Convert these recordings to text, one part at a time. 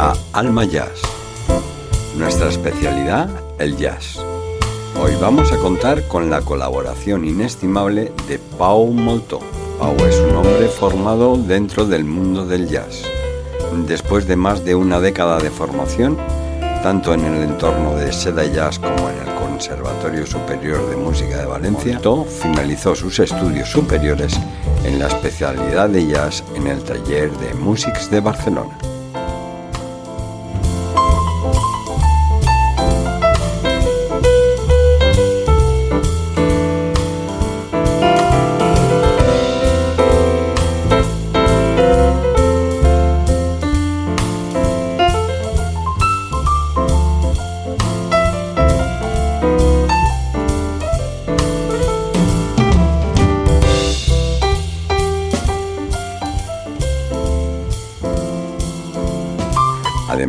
A Alma Jazz. Nuestra especialidad, el jazz. Hoy vamos a contar con la colaboración inestimable de Pau Molto. Pau es un hombre formado dentro del mundo del jazz. Después de más de una década de formación, tanto en el entorno de Seda Jazz como en el Conservatorio Superior de Música de Valencia, finalizó sus estudios superiores en la especialidad de jazz en el taller de Musics de Barcelona.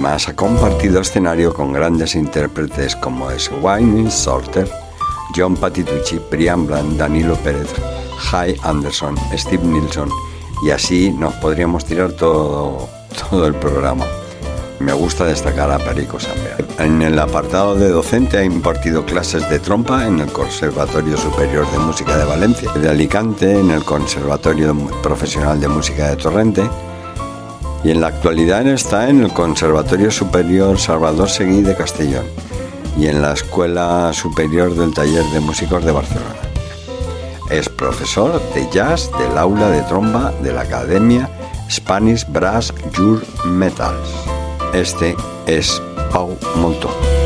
Además ha compartido escenario con grandes intérpretes como es Wayne Sorter, John Patitucci, Brian Bland, Danilo Pérez, Jai Anderson, Steve Nilsson y así nos podríamos tirar todo, todo el programa. Me gusta destacar a Perico Sambear. En el apartado de docente ha impartido clases de trompa en el Conservatorio Superior de Música de Valencia, de Alicante en el Conservatorio Profesional de Música de Torrente y en la actualidad está en el Conservatorio Superior Salvador Seguí de Castellón y en la Escuela Superior del Taller de Músicos de Barcelona. Es profesor de jazz del aula de tromba de la Academia Spanish Brass Your Metals. Este es Pau Montón.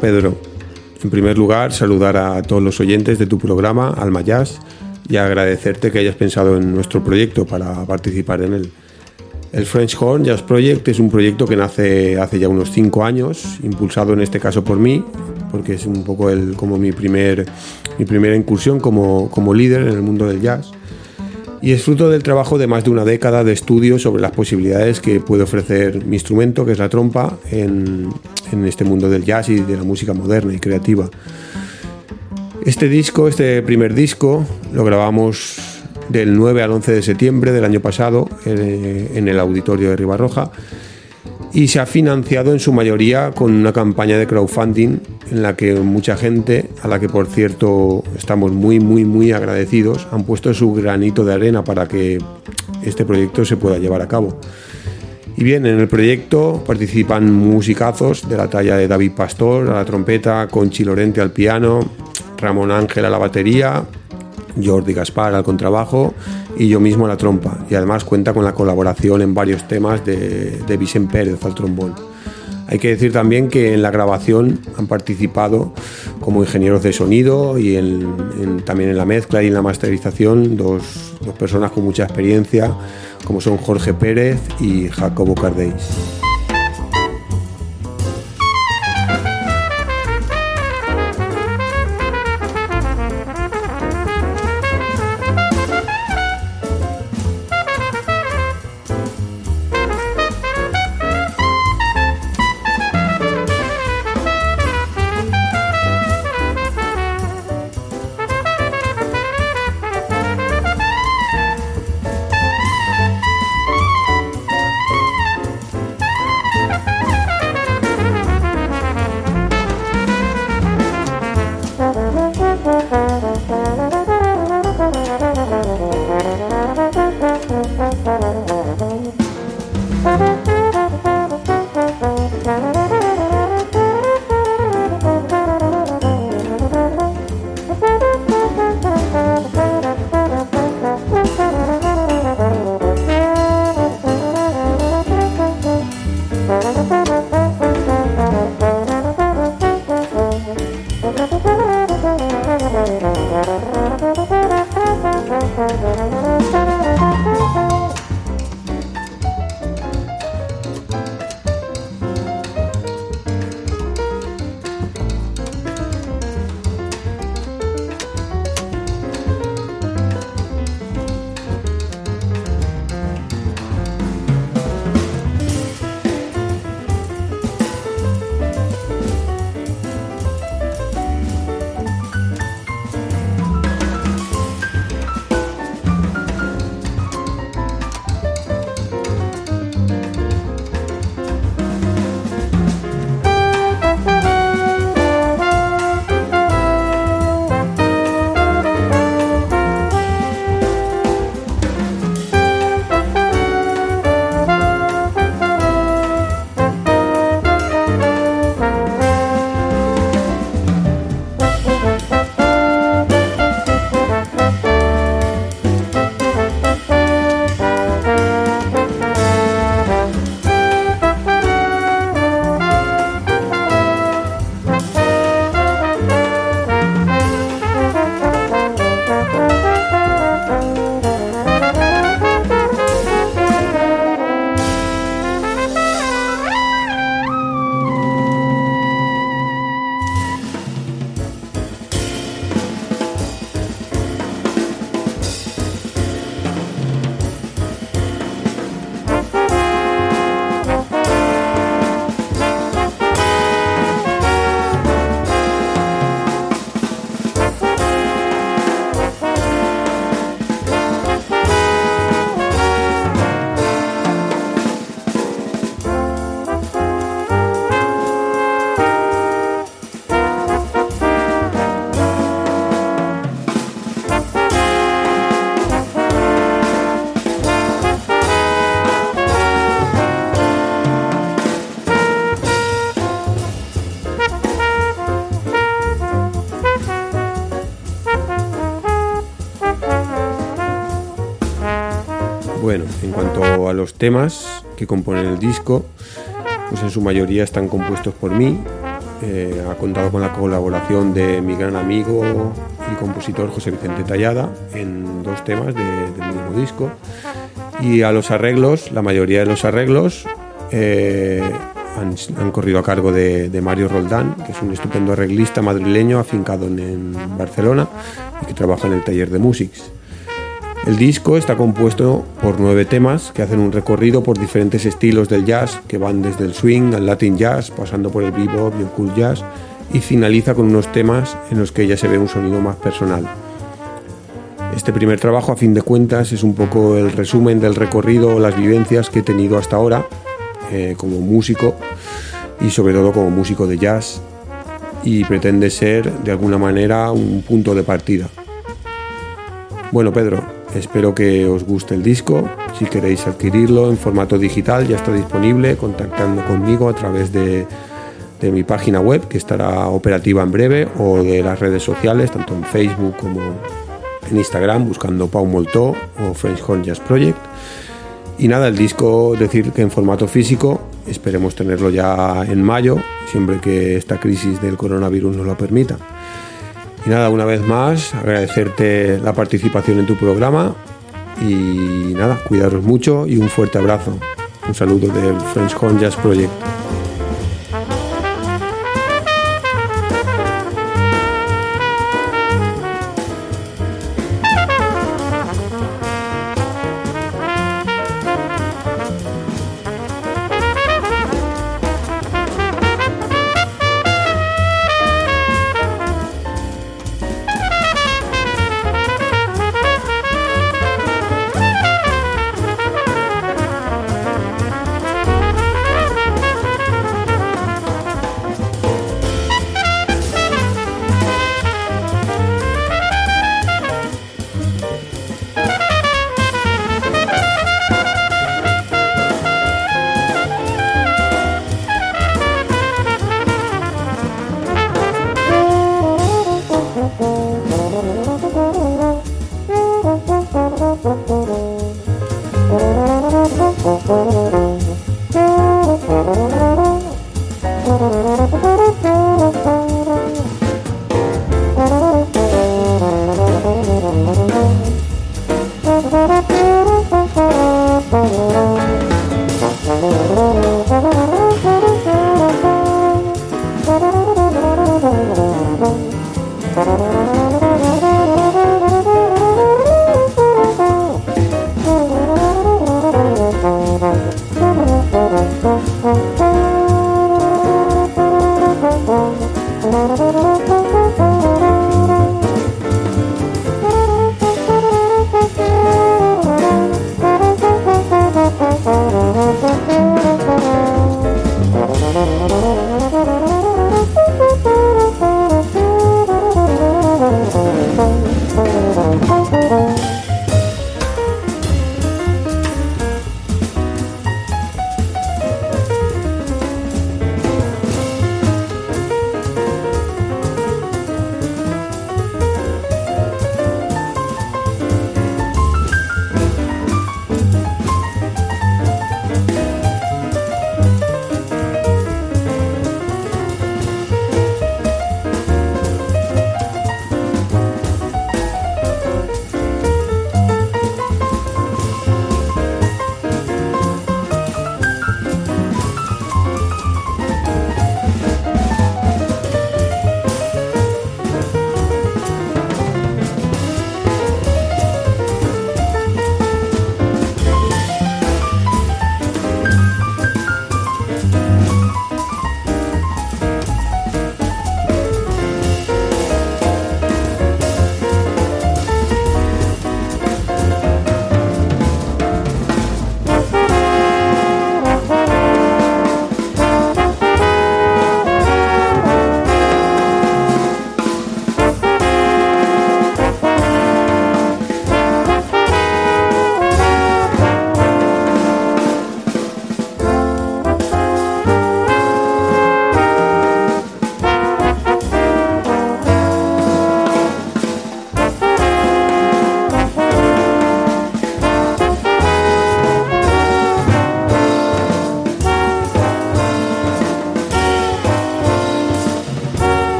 Pedro. En primer lugar, saludar a todos los oyentes de tu programa, Alma Jazz, y agradecerte que hayas pensado en nuestro proyecto para participar en él. El French Horn Jazz Project es un proyecto que nace hace ya unos cinco años, impulsado en este caso por mí, porque es un poco el, como mi, primer, mi primera incursión como, como líder en el mundo del jazz y es fruto del trabajo de más de una década de estudio sobre las posibilidades que puede ofrecer mi instrumento, que es la trompa, en, en este mundo del jazz y de la música moderna y creativa. Este disco, este primer disco, lo grabamos del 9 al 11 de septiembre del año pasado eh, en el auditorio de Ribarroja y se ha financiado en su mayoría con una campaña de crowdfunding en la que mucha gente, a la que por cierto estamos muy, muy, muy agradecidos, han puesto su granito de arena para que este proyecto se pueda llevar a cabo. Y bien, en el proyecto participan musicazos de la talla de David Pastor a la trompeta, Conchi Lorente al piano, Ramón Ángel a la batería, Jordi Gaspar al contrabajo y yo mismo a la trompa. Y además cuenta con la colaboración en varios temas de, de Vicente Pérez al trombón. Hay que decir también que en la grabación han participado como ingenieros de sonido y también en la mezcla y en la masterización dos, dos personas con mucha experiencia como son Jorge Pérez y Jacobo Cardéis. Los temas que componen el disco, pues en su mayoría están compuestos por mí. Eh, ha contado con la colaboración de mi gran amigo y compositor José Vicente Tallada en dos temas del mismo disco. Y a los arreglos, la mayoría de los arreglos eh, han, corrido a cargo de, Mario Roldán, que es un estupendo arreglista madrileño afincado en, Barcelona y que trabaja en el taller de Musics. El disco está compuesto por nueve temas que hacen un recorrido por diferentes estilos del jazz, que van desde el swing al latin jazz, pasando por el bebop y el cool jazz, y finaliza con unos temas en los que ya se ve un sonido más personal. Este primer trabajo, a fin de cuentas, es un poco el resumen del recorrido o las vivencias que he tenido hasta ahora eh, como músico y sobre todo como músico de jazz y pretende ser de alguna manera un punto de partida. Bueno Pedro, espero que os guste el disco. Si queréis adquirirlo en formato digital ya está disponible contactando conmigo a través de, de mi página web que estará operativa en breve o de las redes sociales, tanto en Facebook como en Instagram buscando Pau Molto o French Horn Jazz Project. Y nada, el disco, decir que en formato físico, esperemos tenerlo ya en mayo, siempre que esta crisis del coronavirus nos lo permita. Y nada, una vez más, agradecerte la participación en tu programa y nada, cuidaros mucho y un fuerte abrazo. Un saludo del French Horn Jazz Project.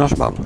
Nos vamos.